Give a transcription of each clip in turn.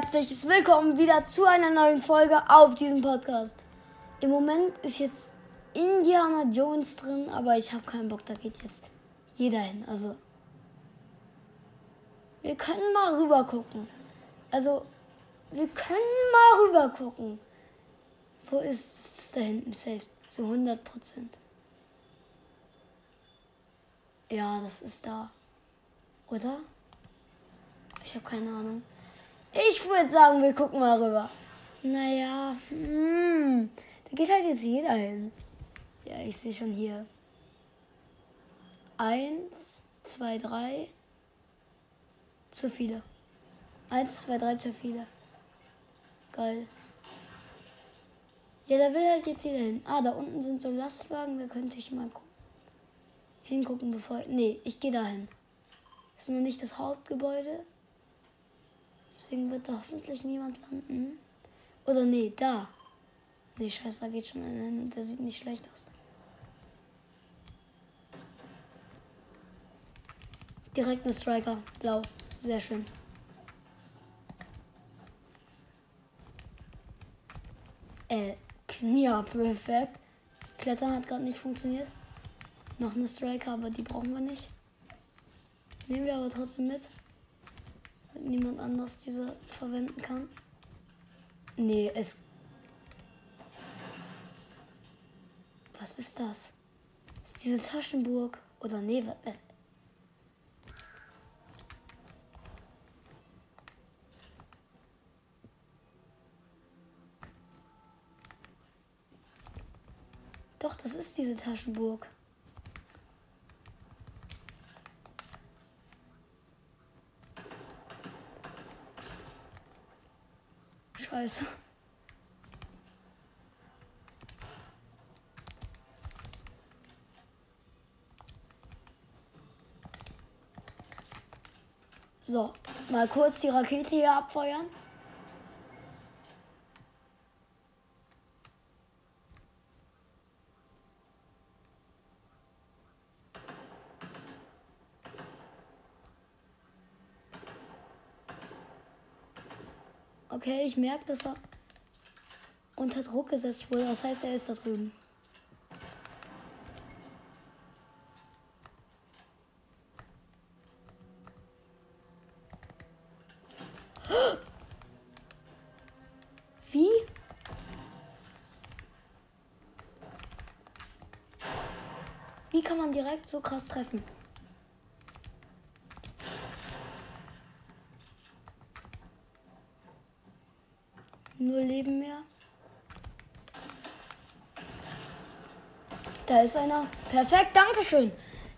herzliches Willkommen wieder zu einer neuen Folge auf diesem Podcast. Im Moment ist jetzt Indiana Jones drin, aber ich habe keinen Bock, da geht jetzt jeder hin. Also, wir können mal rüber gucken. Also, wir können mal rüber gucken. Wo ist es da hinten safe? Zu 100 Prozent. Ja, das ist da. Oder? Ich habe keine Ahnung. Ich würde sagen, wir gucken mal rüber. Naja, hm, da geht halt jetzt jeder hin. Ja, ich sehe schon hier. Eins, zwei, drei. Zu viele. Eins, zwei, drei, zu viele. Geil. Ja, da will halt jetzt jeder hin. Ah, da unten sind so Lastwagen, da könnte ich mal hingucken, bevor. Nee, ich gehe da hin. Ist noch nicht das Hauptgebäude. Deswegen wird da hoffentlich niemand landen. Oder nee, da. Nee, scheiße, da geht schon einer hin und der sieht nicht schlecht aus. Direkt ein Striker. Blau. Sehr schön. Äh, ja, perfekt. Klettern hat gerade nicht funktioniert. Noch eine Striker, aber die brauchen wir nicht. Nehmen wir aber trotzdem mit niemand anders diese verwenden kann? Nee, es. Was ist das? Ist diese Taschenburg? Oder nee, was? Doch, das ist diese Taschenburg. Scheiße. So, mal kurz die Rakete hier abfeuern. Okay, ich merke, dass er unter Druck gesetzt wurde. Das heißt, er ist da drüben. Wie? Wie kann man direkt so krass treffen? Da ist einer. Perfekt, Dankeschön.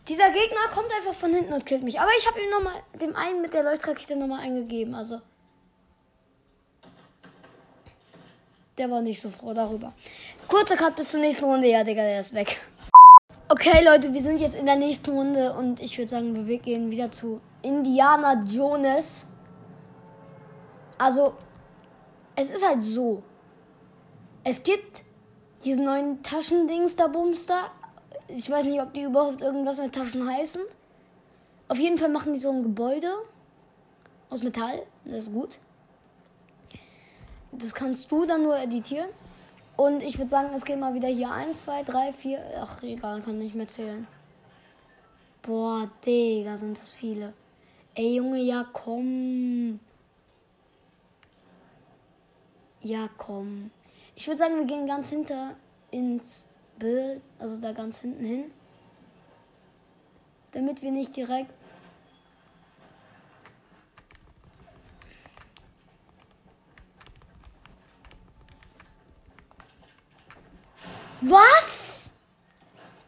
Dieser Gegner kommt einfach von hinten und killt mich. Aber ich habe ihm nochmal, dem einen mit der Leuchtrakete nochmal eingegeben. Also. Der war nicht so froh darüber. Kurzer Cut bis zur nächsten Runde. Ja, Digga, der ist weg. Okay, Leute, wir sind jetzt in der nächsten Runde und ich würde sagen, wir gehen wieder zu Indiana Jones. Also, es ist halt so. Es gibt diesen neuen Taschendings da Bumster. Ich weiß nicht, ob die überhaupt irgendwas mit Taschen heißen. Auf jeden Fall machen die so ein Gebäude aus Metall. Das ist gut. Das kannst du dann nur editieren. Und ich würde sagen, es geht mal wieder hier 1, 2, 3, 4. Ach, egal, kann nicht mehr zählen. Boah, Digga, sind das viele. Ey, Junge, ja, komm. Ja, komm. Ich würde sagen, wir gehen ganz hinter ins Bild, also da ganz hinten hin. Damit wir nicht direkt. Was?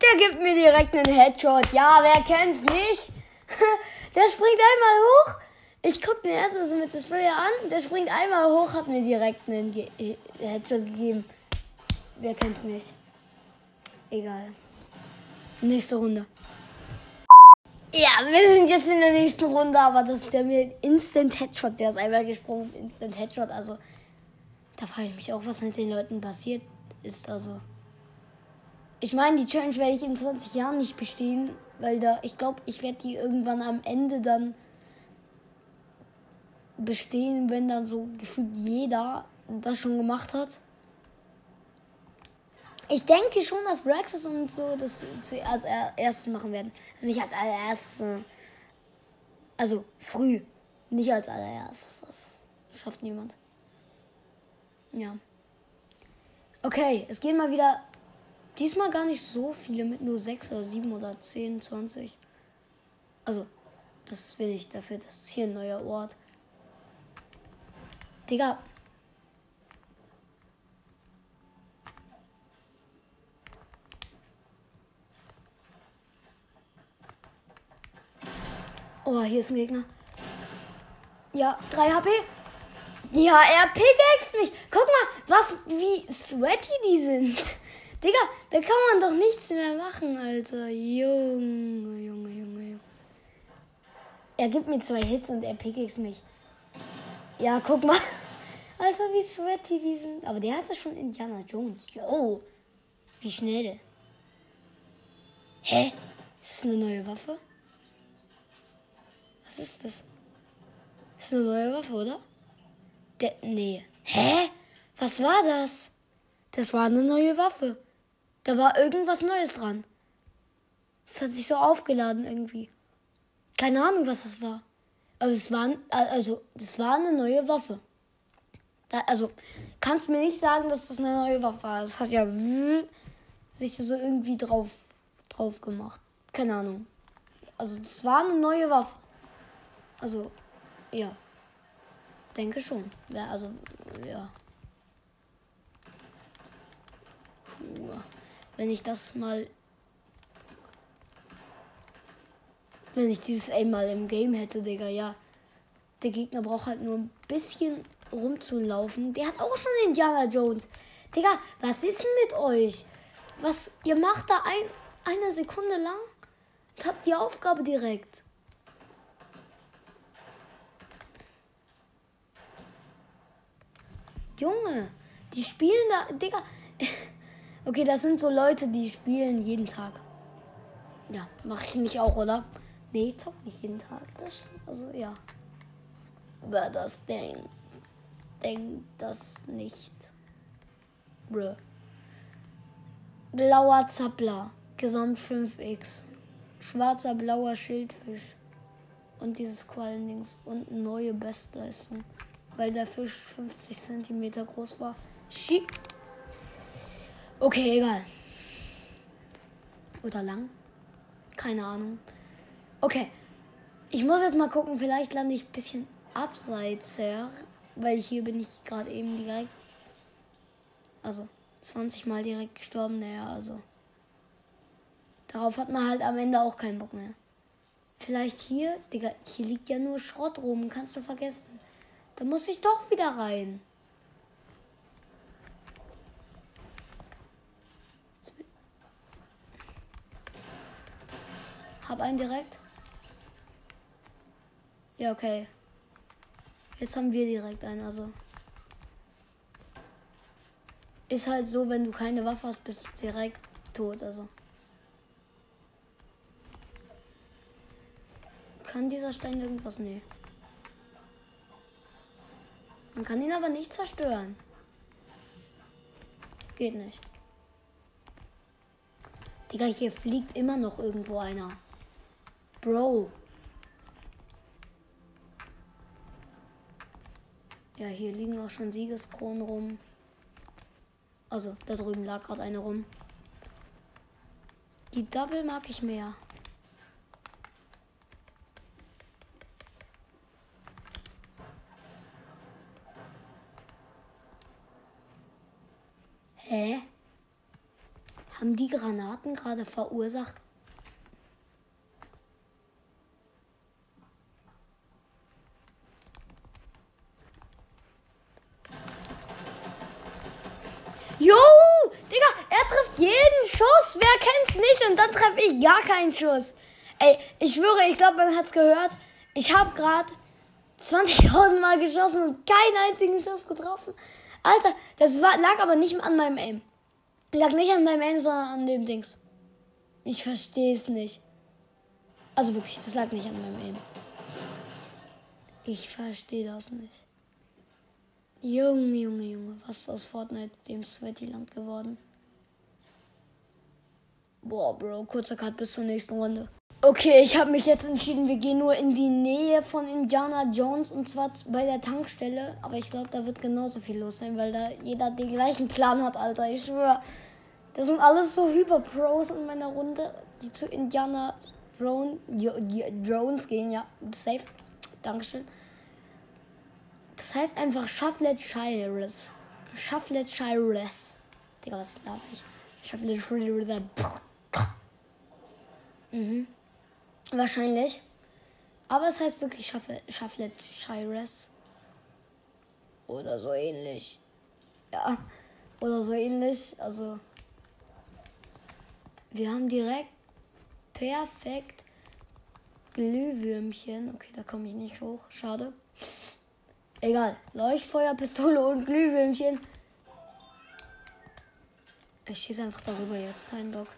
Der gibt mir direkt einen Headshot. Ja, wer kennt's nicht? Der springt einmal hoch ich guck den erst mal so mit dem Sprayer an. Der springt einmal hoch, hat mir direkt einen Ge Headshot gegeben. Wer kennt's nicht? Egal. Nächste Runde. Ja, wir sind jetzt in der nächsten Runde, aber das ist der mir Instant Headshot. Der ist einmal gesprungen. Instant Headshot. Also, da frage ich mich auch, was mit den Leuten passiert ist. Also, ich meine, die Challenge werde ich in 20 Jahren nicht bestehen, weil da, ich glaube, ich werde die irgendwann am Ende dann bestehen, wenn dann so gefühlt jeder das schon gemacht hat. Ich denke schon, dass Brexit und so das als erstes machen werden. Nicht als allererstes. Also früh. Nicht als allererstes. Das schafft niemand. Ja. Okay, es gehen mal wieder. Diesmal gar nicht so viele mit nur 6 oder 7 oder 10, 20. Also, das will ich dafür. Das ist hier ein neuer Ort. Digga. Oh, hier ist ein Gegner. Ja, 3 HP. Ja, er pickaxt mich. Guck mal, was, wie sweaty die sind. Digga, da kann man doch nichts mehr machen, Alter. Junge, Junge, Junge, Junge. Er gibt mir zwei Hits und er pickaxt mich. Ja, guck mal. Alter, wie sweaty die sind. Aber der hatte schon Indiana Jones. Yo. Wie schnell. Hä? Ist das eine neue Waffe? Was ist das? Das ist eine neue Waffe, oder? Der, nee. Hä? Was war das? Das war eine neue Waffe. Da war irgendwas Neues dran. Es hat sich so aufgeladen irgendwie. Keine Ahnung, was das war. Aber es war, also, das war eine neue Waffe. Da, also, kannst mir nicht sagen, dass das eine neue Waffe war. Das hat ja sich so irgendwie drauf, drauf gemacht. Keine Ahnung. Also, das war eine neue Waffe. Also, ja. Denke schon. Ja, also, ja. Puh. Wenn ich das mal. Wenn ich dieses einmal im Game hätte, Digga, ja. Der Gegner braucht halt nur ein bisschen rumzulaufen. Der hat auch schon Indiana Jones. Digga, was ist denn mit euch? Was, ihr macht da ein, eine Sekunde lang und habt die Aufgabe direkt. Junge, die spielen da, Digga. Okay, das sind so Leute, die spielen jeden Tag. Ja, mache ich nicht auch, oder? Nee, zock nicht jeden Tag. Das, also, ja. Wer das denkt, denkt das nicht. Bruh. Blauer Zappler. Gesamt 5x. Schwarzer blauer Schildfisch. Und dieses Quallendings. Und neue Bestleistung weil der Fisch 50 cm groß war. Schick. Okay, egal. Oder lang? Keine Ahnung. Okay. Ich muss jetzt mal gucken, vielleicht lande ich ein bisschen abseits her, weil hier bin ich gerade eben direkt. Also 20 Mal direkt gestorben, naja, also. Darauf hat man halt am Ende auch keinen Bock mehr. Vielleicht hier, Digga, hier liegt ja nur Schrott rum, kannst du vergessen. Da muss ich doch wieder rein. Hab einen direkt. Ja, okay. Jetzt haben wir direkt einen, also. Ist halt so, wenn du keine Waffe hast, bist du direkt tot, also. Kann dieser Stein irgendwas? Nee. Man kann ihn aber nicht zerstören. Geht nicht. Digga, hier fliegt immer noch irgendwo einer. Bro. Ja, hier liegen auch schon Siegeskronen rum. Also, da drüben lag gerade eine rum. Die Double mag ich mehr. Hä? Haben die Granaten gerade verursacht? Und dann treffe ich gar keinen Schuss. Ey, ich schwöre, ich glaube, man hat's gehört. Ich habe gerade 20.000 Mal geschossen und keinen einzigen Schuss getroffen. Alter, das war, lag aber nicht an meinem Aim. Lag nicht an meinem Aim, sondern an dem Dings. Ich verstehe es nicht. Also wirklich, das lag nicht an meinem Aim. Ich verstehe das nicht. Junge, Junge, Junge, was ist aus Fortnite dem Sweaty-Land geworden? Boah, Bro, kurzer Cut bis zur nächsten Runde. Okay, ich habe mich jetzt entschieden, wir gehen nur in die Nähe von Indiana Jones und zwar bei der Tankstelle. Aber ich glaube, da wird genauso viel los sein, weil da jeder den gleichen Plan hat, Alter. Ich schwöre. Das sind alles so Hyper-Pros in meiner Runde, die zu Indiana Drone, Drones gehen. Ja, safe. Dankeschön. Das heißt einfach Shufflet Shires. Shufflet Shires. Digga, was laber ich? Shufflet Shires. Mhm. Wahrscheinlich. Aber es heißt wirklich Shufflet Shires. Oder so ähnlich. Ja. Oder so ähnlich. Also. Wir haben direkt perfekt Glühwürmchen. Okay, da komme ich nicht hoch. Schade. Egal. Leuchtfeuerpistole und Glühwürmchen. Ich schieße einfach darüber jetzt. Kein Bock.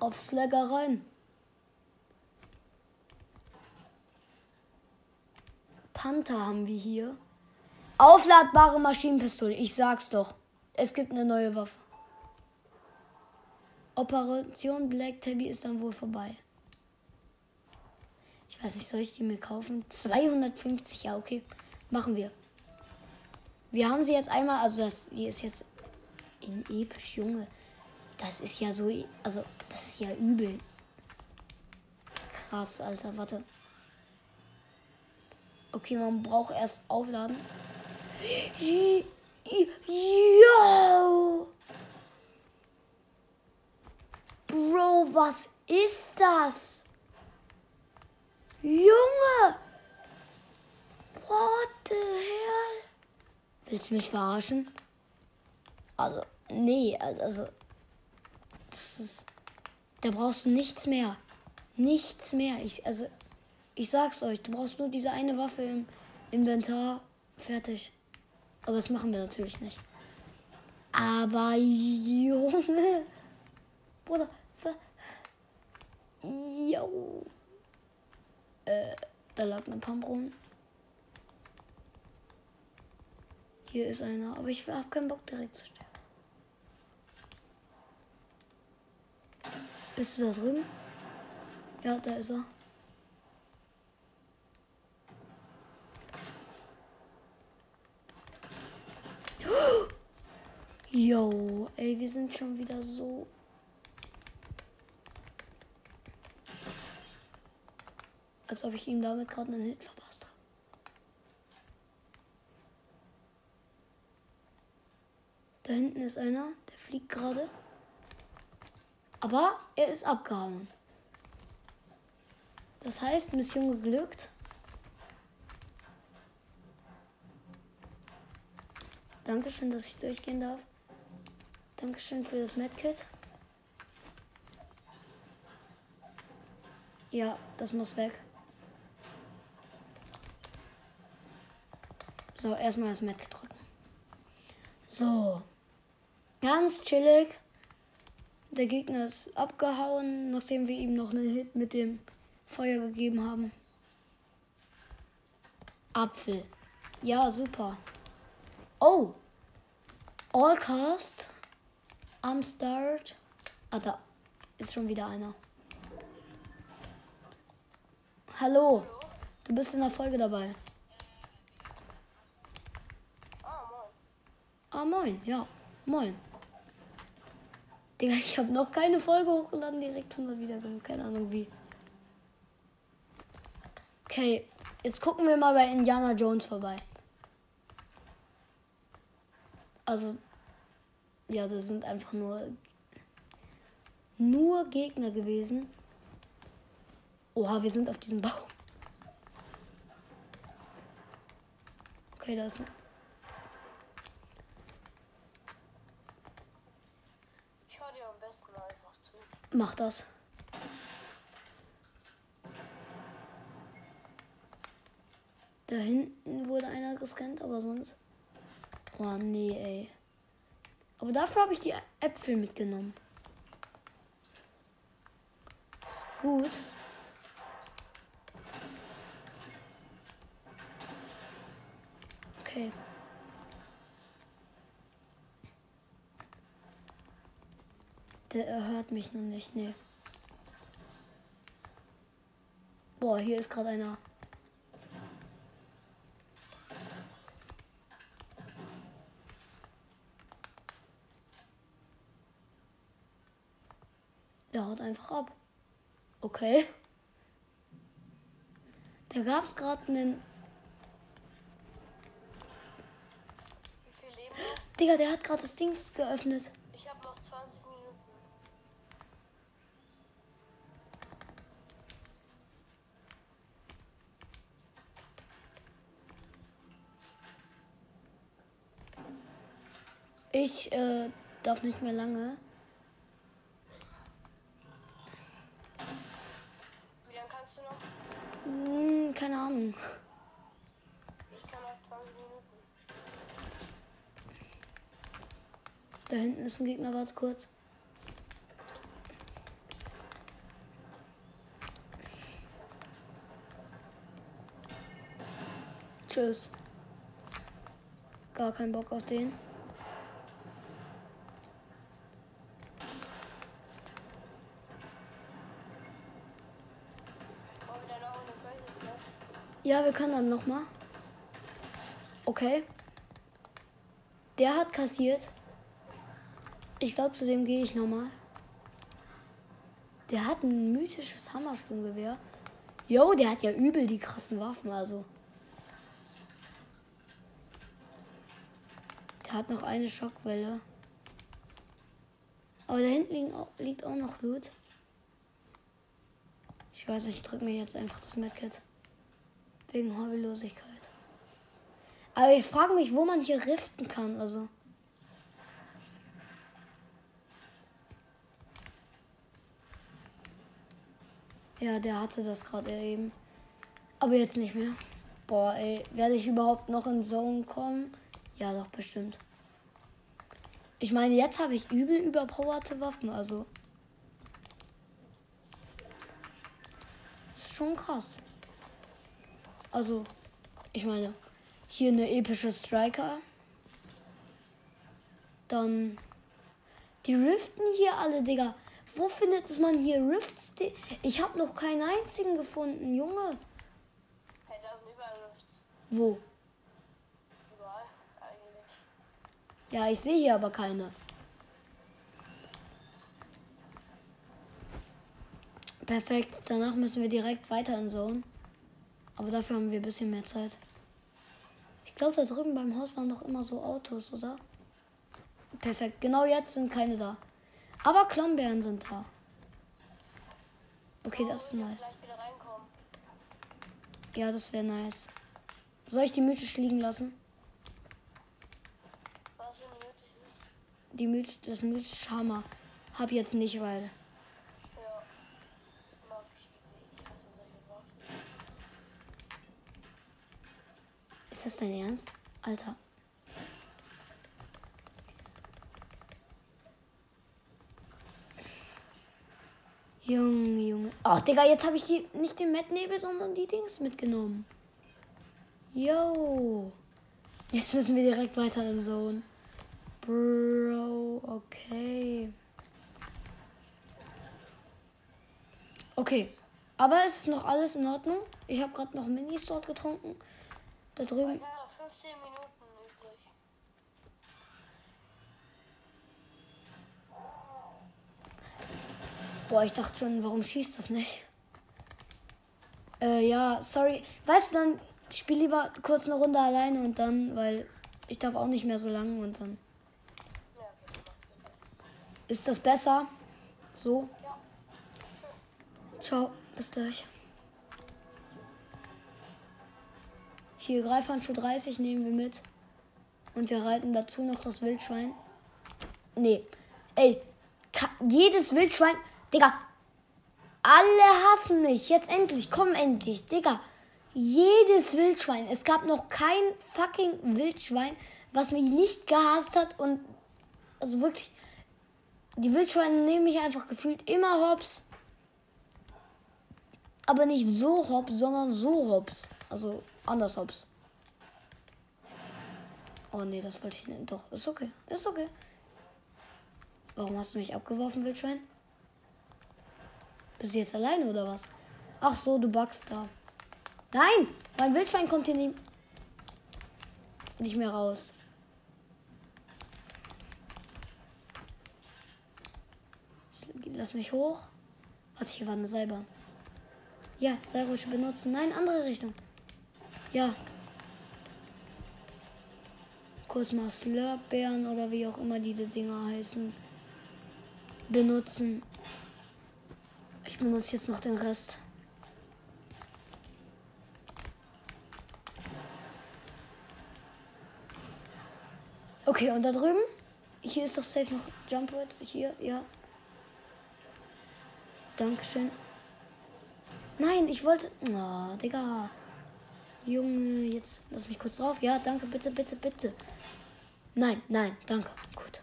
Auf Slagger rein. Panther haben wir hier. Aufladbare Maschinenpistole. Ich sag's doch. Es gibt eine neue Waffe. Operation Black Tabby ist dann wohl vorbei. Ich weiß nicht, soll ich die mir kaufen? 250, ja, okay. Machen wir. Wir haben sie jetzt einmal, also das, die ist jetzt in episch, Junge. Das ist ja so, also das ist ja übel. Krass, Alter, warte. Okay, man braucht erst aufladen. Yo! Bro, was ist das? Junge! What the hell? Willst du mich verarschen? Also, nee, also. Das ist. Da brauchst du nichts mehr. Nichts mehr. Ich, also, ich sag's euch, du brauchst nur diese eine Waffe im Inventar. Fertig. Aber das machen wir natürlich nicht. Aber Junge. Bruder. Jo. Äh, da lag eine Pump rum. Hier ist einer, aber ich habe keinen Bock direkt zu sterben. Bist du da drüben? Ja, da ist er. Yo, ey, wir sind schon wieder so Als ob ich ihm damit gerade einen Hit verpasst habe. Da hinten ist einer, der fliegt gerade. Aber er ist abgehauen. Das heißt, Mission geglückt. Dankeschön, dass ich durchgehen darf. Dankeschön für das Medkit. Ja, das muss weg. So, erstmal das Met drücken. So. Ganz chillig. Der Gegner ist abgehauen, nachdem wir ihm noch einen Hit mit dem Feuer gegeben haben. Apfel. Ja, super. Oh. Allcast. Am Start. Ah, da ist schon wieder einer. Hallo. Du bist in der Folge dabei. Ah, moin, ja. Moin. Digga, ich habe noch keine Folge hochgeladen, direkt 100 Wiedergaben. Keine Ahnung wie. Okay, jetzt gucken wir mal bei Indiana Jones vorbei. Also, ja, das sind einfach nur nur Gegner gewesen. Oha, wir sind auf diesem Baum. Okay, da ist ein besten einfach zu. Mach das. Da hinten wurde einer gescannt, aber sonst. Oh nee, ey. Aber dafür habe ich die Äpfel mitgenommen. Ist gut. Okay. Der hört mich noch nicht, nee. Boah, hier ist gerade einer. Der haut einfach ab. Okay. Da gab es gerade einen. Digga, der hat gerade das Dings geöffnet. Ich äh, darf nicht mehr lange. Wie lange kannst du noch? Hm, keine Ahnung. Ich kann noch 20 Minuten. Da hinten ist ein Gegner, warte kurz. Tschüss. Gar keinen Bock auf den. Wollen wir dann auch eine Köln, ne? Ja, wir können dann nochmal. Okay. Der hat kassiert. Ich glaube, zu dem gehe ich nochmal. Der hat ein mythisches Hammersturmgewehr. Jo, der hat ja übel die krassen Waffen, also. Der hat noch eine Schockwelle. Aber da hinten liegt auch noch Loot. Ich weiß nicht, ich drücke mir jetzt einfach das Medkit. Wegen Hobbylosigkeit. Aber ich frage mich, wo man hier riften kann, also. Ja, der hatte das gerade eben. Aber jetzt nicht mehr. Boah, ey, werde ich überhaupt noch in Zone kommen? Ja, doch, bestimmt. Ich meine, jetzt habe ich übel überpowerte Waffen, also. ist schon krass. Also, ich meine, hier eine epische Striker. Dann die Riften hier alle, Digga. Wo findet man hier Rifts? Ich habe noch keinen einzigen gefunden, Junge. Hey, da sind überall Rifts. Wo? Überall, eigentlich. Ja, ich sehe hier aber keine. Perfekt, danach müssen wir direkt weiter in Zone. Aber dafür haben wir ein bisschen mehr Zeit. Ich glaube, da drüben beim Haus waren doch immer so Autos, oder? Perfekt, genau jetzt sind keine da. Aber Klombeeren sind da. Okay, das ist nice. Ja, das wäre nice. Soll ich die mythisch liegen lassen? Die myth das mythische Hammer. Hab jetzt nicht, weil. Ja. Mag ich irgendwie. Ich hasse solche Waffen. Ist das dein Ernst? Alter. Junge, Junge. Oh, Digga, jetzt habe ich die, nicht den Mettnebel, sondern die Dings mitgenommen. Yo. Jetzt müssen wir direkt weiter in Zone. Bro, okay. Okay. Aber es ist noch alles in Ordnung. Ich habe gerade noch Minis dort getrunken. Da drüben. Ich habe noch 15 Minuten übrig. Boah, ich dachte schon, warum schießt das nicht? Äh, ja, sorry. Weißt du, dann spiel lieber kurz eine Runde alleine und dann, weil ich darf auch nicht mehr so lange und dann. Ist das besser? So? Ja. Ciao, bis gleich. Hier, Greifhandschuh 30 nehmen wir mit. Und wir reiten dazu noch das Wildschwein. Nee. Ey, jedes Wildschwein. Digga. Alle hassen mich. Jetzt endlich. Komm endlich. Digga. Jedes Wildschwein. Es gab noch kein fucking Wildschwein, was mich nicht gehasst hat. Und also wirklich. Die Wildschweine nehmen mich einfach gefühlt immer hops. Aber nicht so hops, sondern so hops. Also anders hops. Oh nee, das wollte ich nicht. Doch, ist okay. Ist okay. Warum hast du mich abgeworfen, Wildschwein? Bist du jetzt alleine oder was? Ach so, du backst da. Nein! Mein Wildschwein kommt hier nie nicht mehr raus. Lass mich hoch. Warte, hier war eine Seilbahn. Ja, Seilrusche benutzen. Nein, andere Richtung. Ja. Kurz mal oder wie auch immer diese Dinger heißen. Benutzen. Ich benutze jetzt noch den Rest. Okay, und da drüben? Hier ist doch safe noch Jumpwood. Hier, ja. Dankeschön. Nein, ich wollte. Oh, Digga. Junge, jetzt lass mich kurz drauf. Ja, danke, bitte, bitte, bitte. Nein, nein, danke. Gut.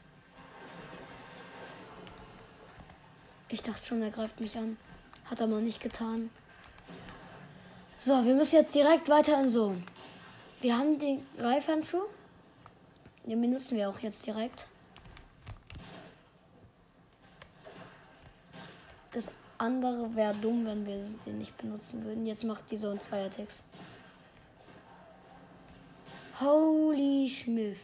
Ich dachte schon, er greift mich an. Hat er mal nicht getan. So, wir müssen jetzt direkt weiter in Zone. Wir haben den Greifhandschuh. Den benutzen wir auch jetzt direkt. Das andere wäre dumm, wenn wir den nicht benutzen würden. Jetzt macht die so ein Zweiertext. Holy Schmiff.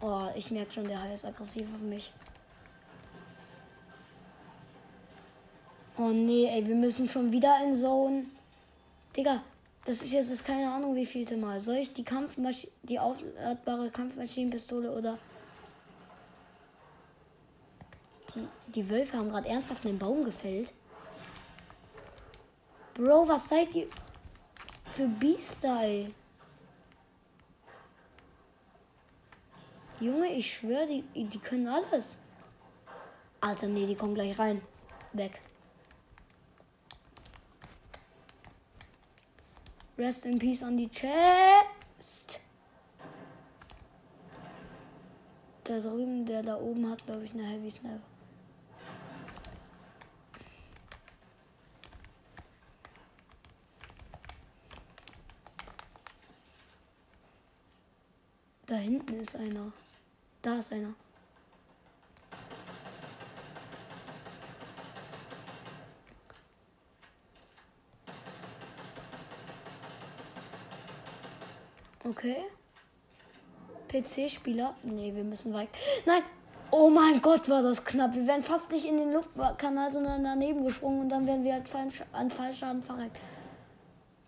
Oh, ich merke schon, der Hai ist aggressiv auf mich. Oh nee, ey, wir müssen schon wieder in Zone. Digga, das ist jetzt das keine Ahnung wie vielte Mal. Soll ich die Kampfmaschine, die aufladbare Kampfmaschinenpistole oder die, Wölfe haben gerade ernsthaft einen Baum gefällt. Bro, was seid ihr für Biester, ey? Junge, ich schwöre, die, die können alles. Alter, nee, die kommen gleich rein. Weg. Rest in peace on die Chest. Da drüben, der da oben hat, glaube ich, eine Heavy Snap. Da hinten ist einer. Da ist einer. Okay. PC-Spieler. Nee, wir müssen weit. Nein! Oh mein Gott, war das knapp. Wir wären fast nicht in den Luftkanal, sondern daneben gesprungen und dann wären wir halt an Fallschaden verreckt.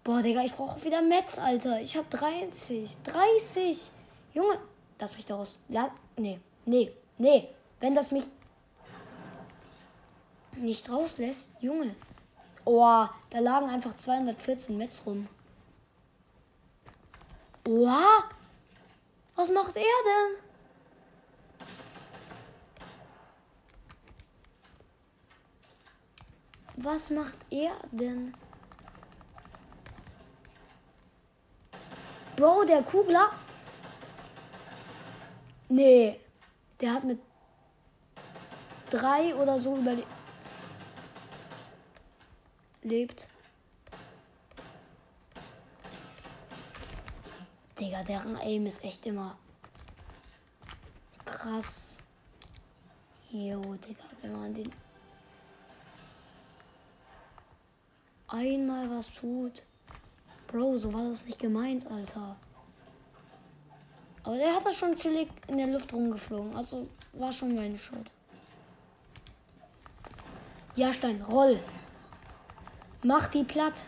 Boah, Digga, ich brauche wieder Metz, Alter. Ich habe 30. 30! Junge, lass mich daraus. La nee, nee, nee. Wenn das mich nicht rauslässt, Junge. Oh, da lagen einfach 214 Metz rum. Oha! Was macht er denn? Was macht er denn? Bro, der Kugler. Nee. Der hat mit drei oder so überlebt. Digga, deren Aim ist echt immer krass. Jo, Digga, wenn man den einmal was tut. Bro, so war das nicht gemeint, Alter. Aber der hat das schon chillig in der Luft rumgeflogen. Also war schon meine Schuld. Ja, Stein, roll. Mach die platt.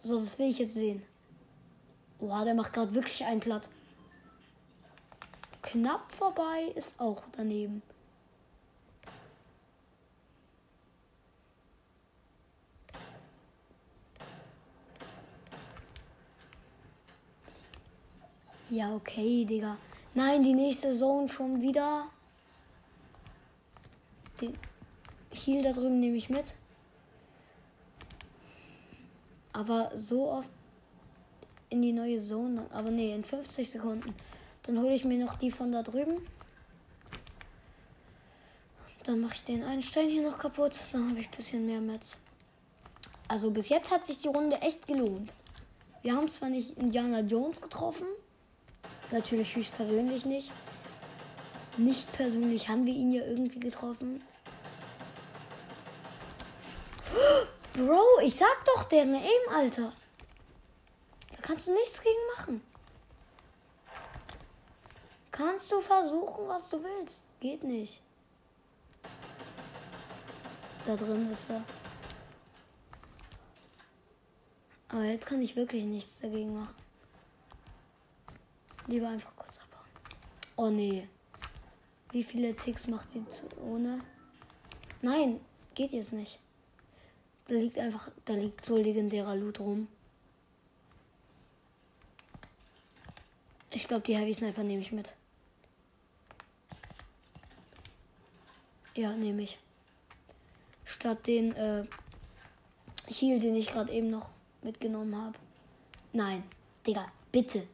So, das will ich jetzt sehen. Boah, der macht gerade wirklich einen platt. Knapp vorbei ist auch daneben. Ja, okay, Digga. Nein, die nächste Zone schon wieder. Den Heal da drüben nehme ich mit. Aber so oft in die neue Zone. Aber nee, in 50 Sekunden. Dann hole ich mir noch die von da drüben. dann mache ich den einen Stein hier noch kaputt. Dann habe ich ein bisschen mehr Metz. Also bis jetzt hat sich die Runde echt gelohnt. Wir haben zwar nicht Indiana Jones getroffen. Natürlich höchstpersönlich nicht. Nicht persönlich haben wir ihn ja irgendwie getroffen. Bro, ich sag doch, der Aim, Alter. Da kannst du nichts gegen machen. Kannst du versuchen, was du willst. Geht nicht. Da drin ist er. Aber jetzt kann ich wirklich nichts dagegen machen. Lieber einfach kurz abhauen. Oh nee. Wie viele Ticks macht die ohne? Nein, geht jetzt nicht. Da liegt einfach, da liegt so legendärer Loot rum. Ich glaube, die Heavy Sniper nehme ich mit. Ja, nehme ich. Statt den äh, Heal, den ich gerade eben noch mitgenommen habe. Nein, Digga, bitte.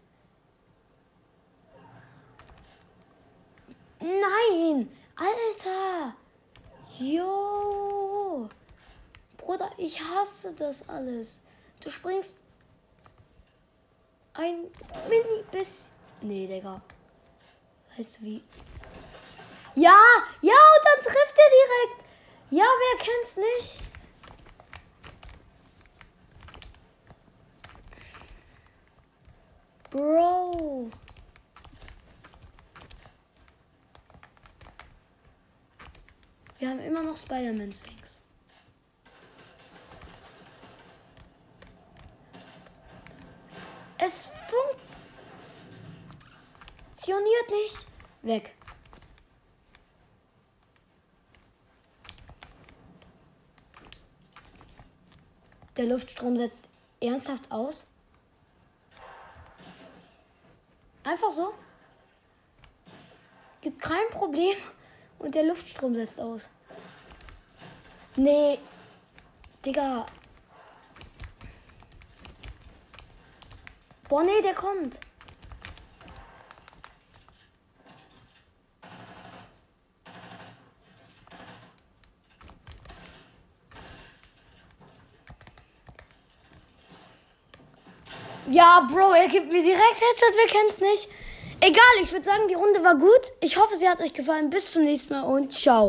Nein, Alter. Jo. Bruder, ich hasse das alles. Du springst ein mini bisschen. Nee, Digga. Weißt du wie? Ja, ja, und dann trifft er direkt. Ja, wer kennt's nicht? Bro. Wir haben immer noch Spider-Man-Swings. Es funktioniert nicht. Weg. Der Luftstrom setzt ernsthaft aus. Einfach so. Gibt kein Problem. Und der Luftstrom setzt aus. Nee. Digga. Boah, nee, der kommt. Ja, Bro, er gibt mir direkt Headshot, wir kennen es nicht. Egal, ich würde sagen, die Runde war gut. Ich hoffe, sie hat euch gefallen. Bis zum nächsten Mal und ciao.